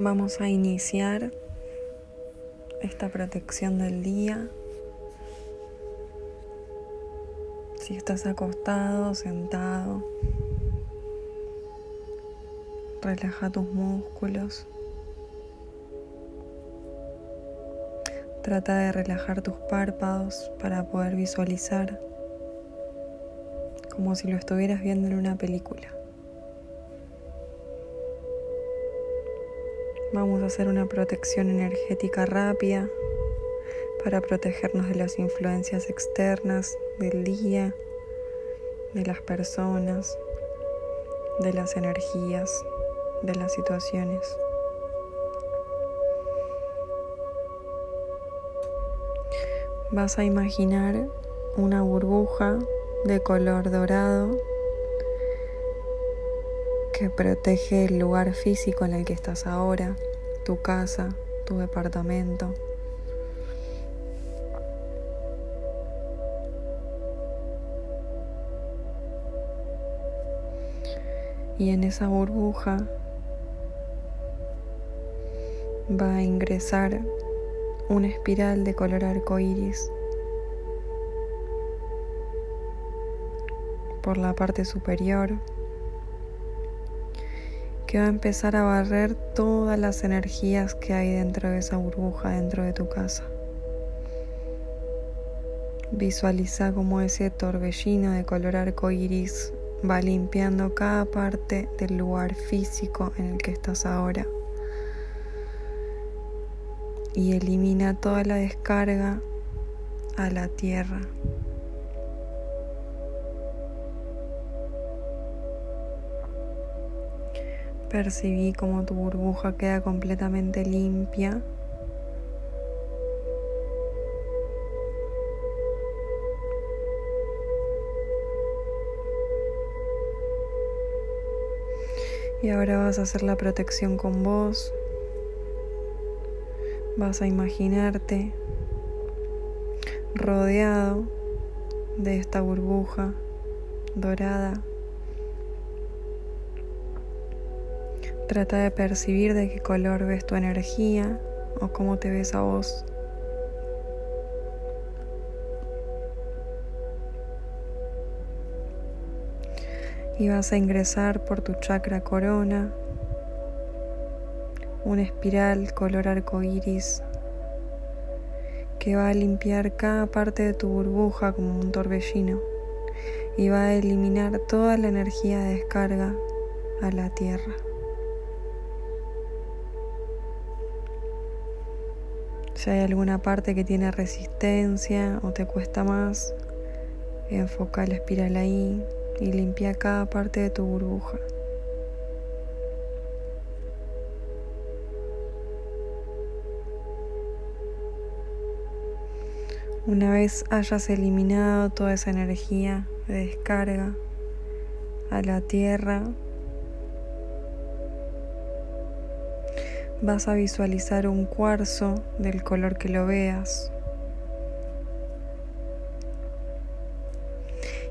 Vamos a iniciar esta protección del día. Si estás acostado, sentado, relaja tus músculos. Trata de relajar tus párpados para poder visualizar como si lo estuvieras viendo en una película. Vamos a hacer una protección energética rápida para protegernos de las influencias externas del día, de las personas, de las energías, de las situaciones. Vas a imaginar una burbuja de color dorado que protege el lugar físico en el que estás ahora, tu casa, tu departamento. Y en esa burbuja va a ingresar una espiral de color arco iris por la parte superior que va a empezar a barrer todas las energías que hay dentro de esa burbuja, dentro de tu casa. Visualiza como ese torbellino de color arco iris va limpiando cada parte del lugar físico en el que estás ahora y elimina toda la descarga a la tierra. Percibí como tu burbuja queda completamente limpia. Y ahora vas a hacer la protección con vos. Vas a imaginarte rodeado de esta burbuja dorada Trata de percibir de qué color ves tu energía o cómo te ves a vos. Y vas a ingresar por tu chakra corona, una espiral color arco iris que va a limpiar cada parte de tu burbuja como un torbellino y va a eliminar toda la energía de descarga a la tierra. Si hay alguna parte que tiene resistencia o te cuesta más, enfoca la espiral ahí y limpia cada parte de tu burbuja. Una vez hayas eliminado toda esa energía de descarga a la tierra, vas a visualizar un cuarzo del color que lo veas.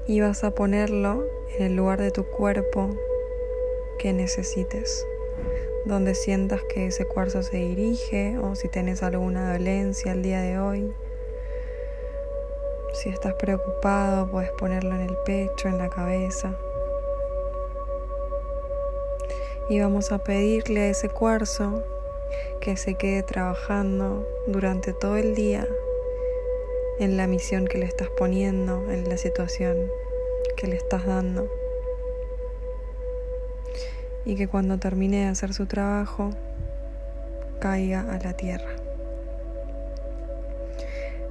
Y vas a ponerlo en el lugar de tu cuerpo que necesites, donde sientas que ese cuarzo se dirige o si tienes alguna dolencia el día de hoy. Si estás preocupado, puedes ponerlo en el pecho, en la cabeza. Y vamos a pedirle a ese cuarzo que se quede trabajando durante todo el día en la misión que le estás poniendo, en la situación que le estás dando. Y que cuando termine de hacer su trabajo, caiga a la tierra.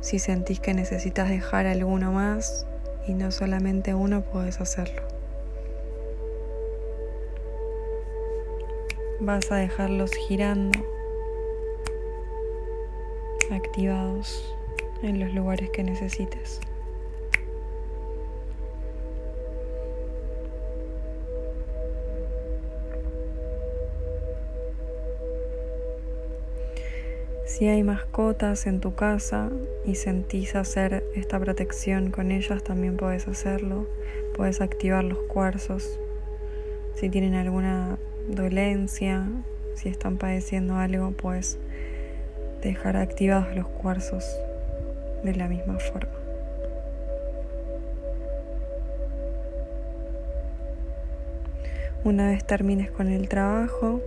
Si sentís que necesitas dejar alguno más y no solamente uno, puedes hacerlo. Vas a dejarlos girando activados en los lugares que necesites. Si hay mascotas en tu casa y sentís hacer esta protección con ellas, también puedes hacerlo. Puedes activar los cuarzos. Si tienen alguna dolencia si están padeciendo algo, pues dejar activados los cuarzos de la misma forma. Una vez termines con el trabajo,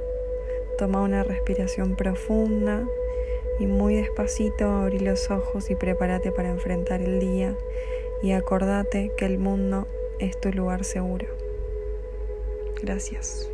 toma una respiración profunda y muy despacito abrí los ojos y prepárate para enfrentar el día y acordate que el mundo es tu lugar seguro. Gracias.